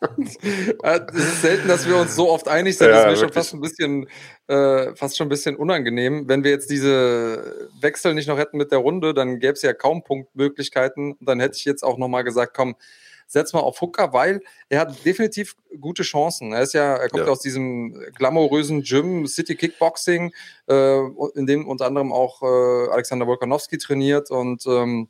S2: äh, es ist selten, dass wir uns so oft einig sind. Ja, das ist mir schon fast ein bisschen, äh, fast schon ein bisschen unangenehm. Wenn wir jetzt diese Wechsel nicht noch hätten mit der Runde, dann gäbe es ja kaum Punktmöglichkeiten. Und dann hätte ich jetzt auch nochmal gesagt, komm, setz mal auf Hooker, weil er hat definitiv gute Chancen. Er ist ja, er kommt ja. aus diesem glamourösen Gym, City Kickboxing, äh, in dem unter anderem auch äh, Alexander Wolkanowski trainiert und ähm,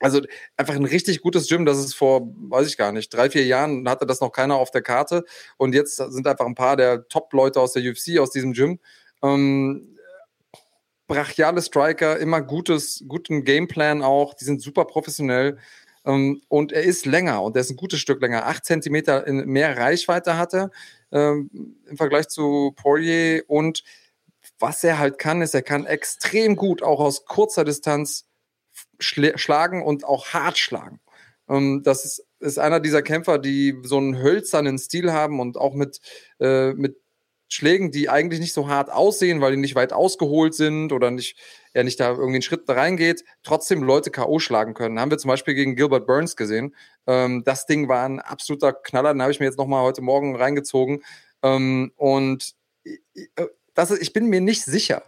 S2: also einfach ein richtig gutes Gym, das ist vor, weiß ich gar nicht, drei, vier Jahren hatte das noch keiner auf der Karte. Und jetzt sind einfach ein paar der Top-Leute aus der UFC aus diesem Gym. Ähm, brachiale Striker, immer gutes, guten Gameplan auch, die sind super professionell. Ähm, und er ist länger und er ist ein gutes Stück länger. Acht Zentimeter in mehr Reichweite hatte ähm, im Vergleich zu Poirier. Und was er halt kann, ist, er kann extrem gut auch aus kurzer Distanz schlagen und auch hart schlagen. Ähm, das ist, ist einer dieser Kämpfer, die so einen hölzernen Stil haben und auch mit, äh, mit Schlägen, die eigentlich nicht so hart aussehen, weil die nicht weit ausgeholt sind oder nicht, er nicht da irgendwie einen Schritt reingeht, trotzdem Leute K.O. schlagen können. Haben wir zum Beispiel gegen Gilbert Burns gesehen. Ähm, das Ding war ein absoluter Knaller, den habe ich mir jetzt nochmal heute Morgen reingezogen. Ähm, und äh, das ist, ich bin mir nicht sicher,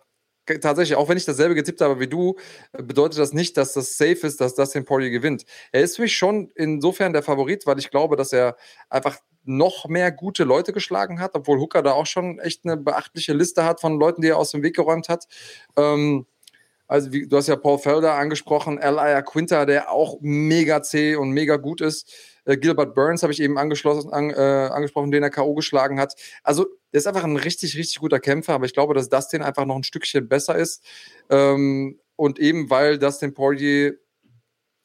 S2: tatsächlich, auch wenn ich dasselbe getippt habe wie du, bedeutet das nicht, dass das safe ist, dass Dustin Poirier gewinnt. Er ist für mich schon insofern der Favorit, weil ich glaube, dass er einfach noch mehr gute Leute geschlagen hat, obwohl Hooker da auch schon echt eine beachtliche Liste hat von Leuten, die er aus dem Weg geräumt hat. Ähm, also wie, du hast ja Paul Felder angesprochen, Elia Quinter, der auch mega zäh und mega gut ist. Äh, Gilbert Burns habe ich eben angeschlossen, an, äh, angesprochen, den er K.O. geschlagen hat. Also, der ist einfach ein richtig, richtig guter Kämpfer, aber ich glaube, dass Dustin einfach noch ein Stückchen besser ist. Ähm, und eben weil Dustin Poirier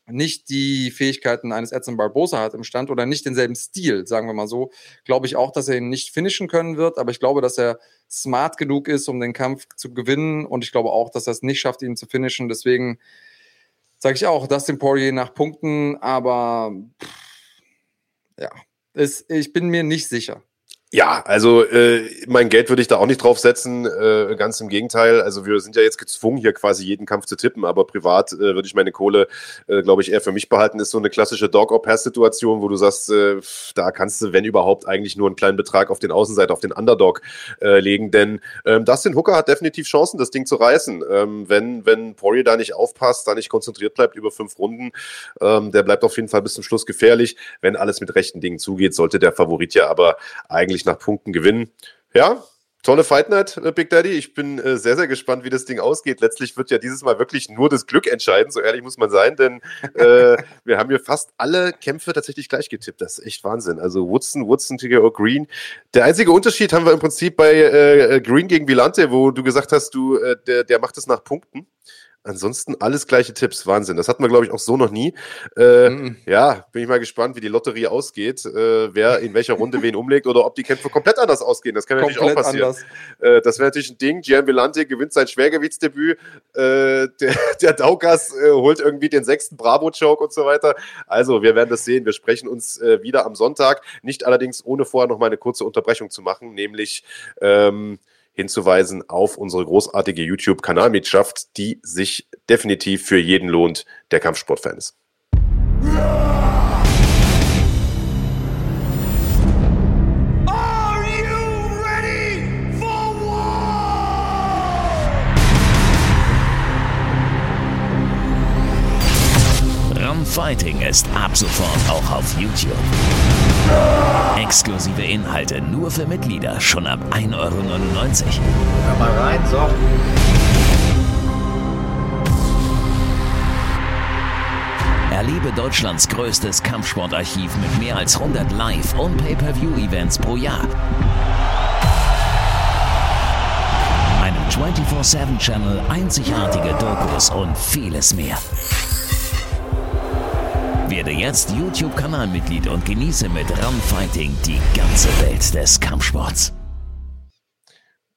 S2: nicht die Fähigkeiten eines Edson Barbosa hat im Stand oder nicht denselben Stil, sagen wir mal so, glaube ich auch, dass er ihn nicht finishen können wird, aber ich glaube, dass er smart genug ist, um den Kampf zu gewinnen und ich glaube auch, dass er es nicht schafft, ihn zu finishen. Deswegen sage ich auch, Dustin Poirier nach Punkten, aber pff, ja, es, ich bin mir nicht sicher.
S1: Ja, also äh, mein Geld würde ich da auch nicht drauf setzen, äh, ganz im Gegenteil. Also wir sind ja jetzt gezwungen, hier quasi jeden Kampf zu tippen, aber privat äh, würde ich meine Kohle, äh, glaube ich, eher für mich behalten. Ist so eine klassische Dog-or-Pass-Situation, wo du sagst, äh, da kannst du, wenn überhaupt, eigentlich nur einen kleinen Betrag auf den Außenseiter, auf den Underdog äh, legen. Denn ähm, Dustin Hooker hat definitiv Chancen, das Ding zu reißen. Ähm, wenn, wenn Poirier da nicht aufpasst, da nicht konzentriert bleibt über fünf Runden, ähm, der bleibt auf jeden Fall bis zum Schluss gefährlich. Wenn alles mit rechten Dingen zugeht, sollte der Favorit ja aber eigentlich wirklich nach Punkten gewinnen. Ja, tolle Fight Night, äh, Big Daddy. Ich bin äh, sehr, sehr gespannt, wie das Ding ausgeht. Letztlich wird ja dieses Mal wirklich nur das Glück entscheiden, so ehrlich muss man sein, denn äh, wir haben hier fast alle Kämpfe tatsächlich gleich getippt. Das ist echt Wahnsinn. Also Woodson, Woodson, TKO Green. Der einzige Unterschied haben wir im Prinzip bei äh, Green gegen Vilante, wo du gesagt hast, du, äh, der, der macht es nach Punkten. Ansonsten alles gleiche Tipps, Wahnsinn. Das hatten wir, glaube ich, auch so noch nie. Äh, mm. Ja, bin ich mal gespannt, wie die Lotterie ausgeht, äh, wer in welcher Runde wen umlegt oder ob die Kämpfe komplett anders ausgehen. Das kann natürlich auch passieren. Äh, das wäre natürlich ein Ding. Gian Villante gewinnt sein Schwergewichtsdebüt. Äh, der, der Daukas äh, holt irgendwie den sechsten Bravo-Choke und so weiter. Also, wir werden das sehen. Wir sprechen uns äh, wieder am Sonntag. Nicht allerdings ohne vorher noch mal eine kurze Unterbrechung zu machen, nämlich ähm, hinzuweisen auf unsere großartige YouTube-Kanalmitgliedschaft, die sich definitiv für jeden lohnt, der Kampfsportfan ist.
S3: Fighting ist ab sofort auch auf YouTube. Exklusive Inhalte nur für Mitglieder schon ab 1,99 Euro.
S4: Hör mal rein, so.
S3: Erlebe Deutschlands größtes Kampfsportarchiv mit mehr als 100 Live- und Pay-per-View-Events pro Jahr. Einem 24-7-Channel, einzigartige Dokus und vieles mehr. Werde jetzt YouTube-Kanalmitglied und genieße mit Run Fighting die ganze Welt des Kampfsports.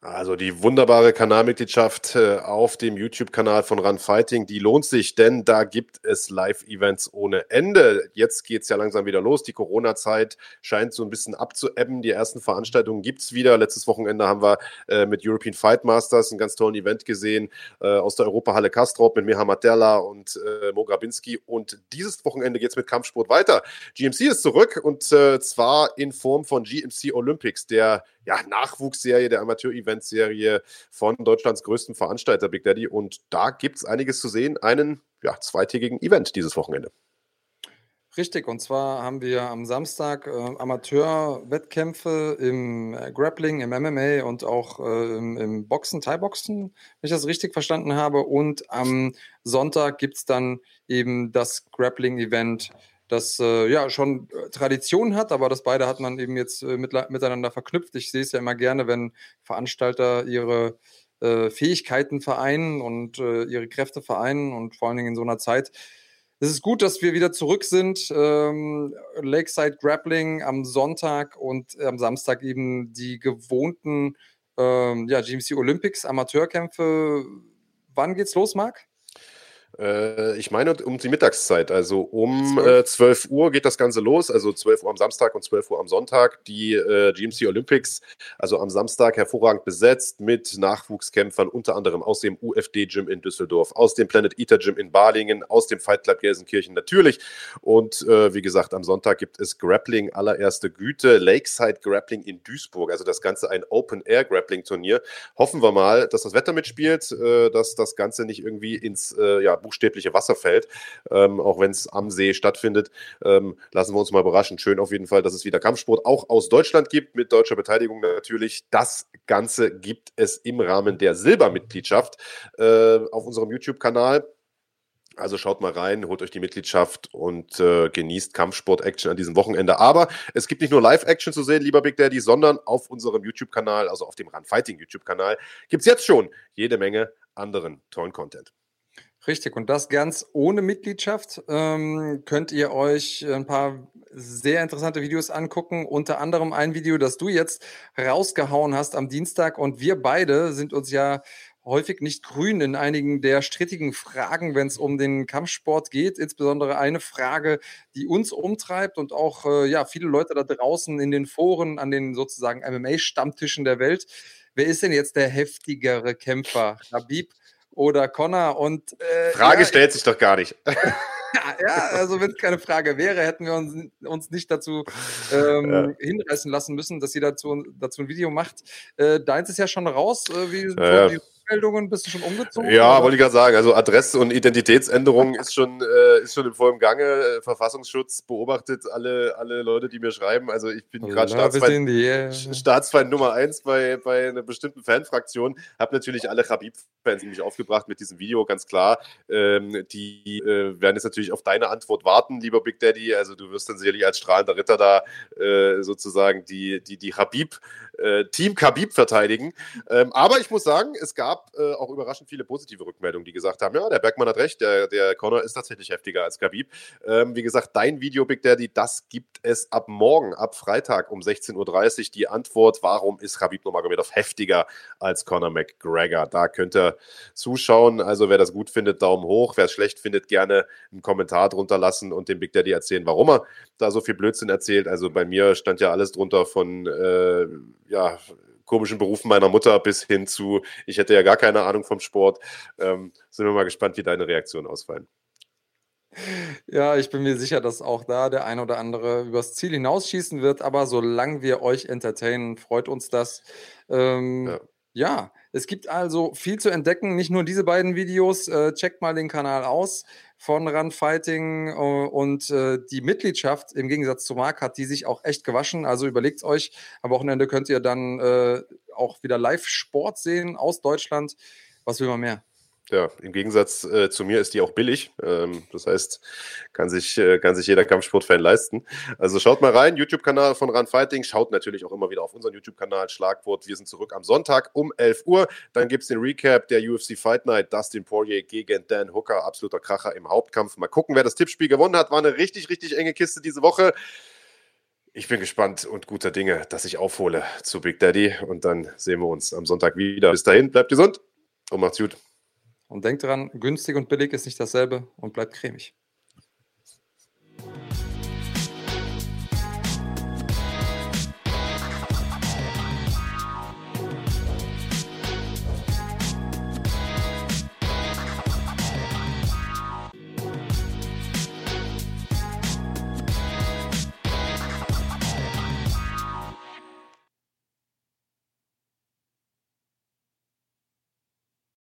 S1: Also die wunderbare Kanalmitgliedschaft äh, auf dem YouTube-Kanal von Run Fighting, die lohnt sich, denn da gibt es Live-Events ohne Ende. Jetzt geht es ja langsam wieder los. Die Corona-Zeit scheint so ein bisschen abzuebben. Die ersten Veranstaltungen gibt es wieder. Letztes Wochenende haben wir äh, mit European Fight Masters ein ganz tollen Event gesehen äh, aus der Europahalle Kastrop mit Miha Materla und äh, Mo Grabinski. Und dieses Wochenende geht es mit Kampfsport weiter. GMC ist zurück und äh, zwar in Form von GMC Olympics, der ja, Nachwuchsserie, der Amateur-Event-Serie von Deutschlands größten Veranstalter Big Daddy. Und da gibt es einiges zu sehen. Einen ja, zweitägigen Event dieses Wochenende.
S2: Richtig, und zwar haben wir am Samstag äh, Amateur-Wettkämpfe im äh, Grappling, im MMA und auch äh, im, im, Boxen, Thai-Boxen, wenn ich das richtig verstanden habe. Und am Sonntag gibt es dann eben das Grappling-Event das äh, ja schon äh, Tradition hat, aber das beide hat man eben jetzt äh, mit, miteinander verknüpft. Ich sehe es ja immer gerne, wenn Veranstalter ihre äh, Fähigkeiten vereinen und äh, ihre Kräfte vereinen und vor allen Dingen in so einer Zeit. Es ist gut, dass wir wieder zurück sind. Ähm, Lakeside Grappling am Sonntag und am Samstag eben die gewohnten ähm, ja, GMC Olympics Amateurkämpfe. Wann geht's los, Marc?
S1: Äh, ich meine um die Mittagszeit, also um 12. Äh, 12. Uhr geht das Ganze los, also 12 Uhr am Samstag und 12 Uhr am Sonntag. Die äh, GMC Olympics, also am Samstag hervorragend besetzt mit Nachwuchskämpfern, unter anderem aus dem UFD-Gym in Düsseldorf, aus dem Planet Eater Gym in Balingen, aus dem Fight Club Gelsenkirchen natürlich. Und äh, wie gesagt, am Sonntag gibt es Grappling allererste Güte, Lakeside Grappling in Duisburg, also das Ganze ein Open-Air-Grappling-Turnier. Hoffen wir mal, dass das Wetter mitspielt, äh, dass das Ganze nicht irgendwie ins äh, ja, buchstäbliche Wasser fällt, ähm, auch wenn es am See stattfindet. Ähm, lassen wir uns mal überraschen. Schön auf jeden Fall, dass es wieder Kampfsport auch aus Deutschland gibt, mit deutscher Beteiligung natürlich. Das Ganze gibt es im Rahmen der Silbermitgliedschaft äh, auf unserem YouTube-Kanal. Also schaut mal rein, holt euch die Mitgliedschaft und äh, genießt Kampfsport-Action an diesem Wochenende. Aber es gibt nicht nur Live-Action zu sehen, lieber Big Daddy, sondern auf unserem YouTube-Kanal, also auf dem Run Fighting YouTube-Kanal, gibt es jetzt schon jede Menge anderen tollen Content.
S2: Richtig, und das ganz ohne Mitgliedschaft ähm, könnt ihr euch ein paar sehr interessante Videos angucken. Unter anderem ein Video, das du jetzt rausgehauen hast am Dienstag. Und wir beide sind uns ja häufig nicht grün in einigen der strittigen Fragen, wenn es um den Kampfsport geht. Insbesondere eine Frage, die uns umtreibt und auch äh, ja viele Leute da draußen in den Foren, an den sozusagen MMA-Stammtischen der Welt. Wer ist denn jetzt der heftigere Kämpfer? Habib oder Connor. Und,
S1: äh, Frage ja, stellt sich doch gar nicht.
S2: ja, also wenn es keine Frage wäre, hätten wir uns, uns nicht dazu ähm, ja. hinreißen lassen müssen, dass sie dazu, dazu ein Video macht. Äh, deins ist ja schon raus. Äh, wie, ja, so, Rückmeldungen? Bist du schon umgezogen?
S1: Ja, oder? wollte ich gerade sagen. Also Adresse- und Identitätsänderung ist schon, äh, ist schon im vollen Gange. Äh, Verfassungsschutz beobachtet alle, alle Leute, die mir schreiben. Also ich bin gerade Staatsfeind, yeah. Staatsfeind Nummer eins bei, bei einer bestimmten Fanfraktion. Habe natürlich alle Khabib-Fans mich aufgebracht mit diesem Video, ganz klar. Ähm, die äh, werden jetzt natürlich auf deine Antwort warten, lieber Big Daddy. Also du wirst dann sicherlich als strahlender Ritter da äh, sozusagen die, die, die Khabib, äh, Team Khabib verteidigen. Ähm, aber ich muss sagen, es gab äh, auch überraschend viele positive Rückmeldungen, die gesagt haben, ja, der Bergmann hat recht, der, der Connor ist tatsächlich heftiger als Khabib. Ähm, wie gesagt, dein Video, Big Daddy, das gibt es ab morgen, ab Freitag um 16.30 Uhr. Die Antwort, warum ist Khabib Nurmagomedov heftiger als Conor McGregor? Da könnt ihr zuschauen. Also wer das gut findet, Daumen hoch. Wer es schlecht findet, gerne einen Kommentar drunter lassen und dem Big Daddy erzählen, warum er da so viel Blödsinn erzählt. Also bei mir stand ja alles drunter von, äh, ja, komischen Berufen meiner Mutter bis hin zu, ich hätte ja gar keine Ahnung vom Sport. Ähm, sind wir mal gespannt, wie deine Reaktionen ausfallen.
S2: Ja, ich bin mir sicher, dass auch da der ein oder andere übers Ziel hinausschießen wird, aber solange wir euch entertainen, freut uns das. Ähm, ja. ja. Es gibt also viel zu entdecken, nicht nur diese beiden Videos. Äh, checkt mal den Kanal aus von Run Fighting äh, und äh, die Mitgliedschaft im Gegensatz zu Marc hat die sich auch echt gewaschen. Also überlegt euch, am Wochenende könnt ihr dann äh, auch wieder Live-Sport sehen aus Deutschland. Was will man mehr?
S1: ja, im Gegensatz äh, zu mir ist die auch billig. Ähm, das heißt, kann sich, äh, kann sich jeder Kampfsportfan leisten. Also schaut mal rein, YouTube-Kanal von Run Fighting. Schaut natürlich auch immer wieder auf unseren YouTube-Kanal. Schlagwort, wir sind zurück am Sonntag um 11 Uhr. Dann gibt es den Recap der UFC Fight Night. Dustin Poirier gegen Dan Hooker. Absoluter Kracher im Hauptkampf. Mal gucken, wer das Tippspiel gewonnen hat. War eine richtig, richtig enge Kiste diese Woche. Ich bin gespannt und guter Dinge, dass ich aufhole zu Big Daddy. Und dann sehen wir uns am Sonntag wieder. Bis dahin, bleibt gesund und macht's gut.
S2: Und denkt dran, günstig und billig ist nicht dasselbe und bleibt cremig.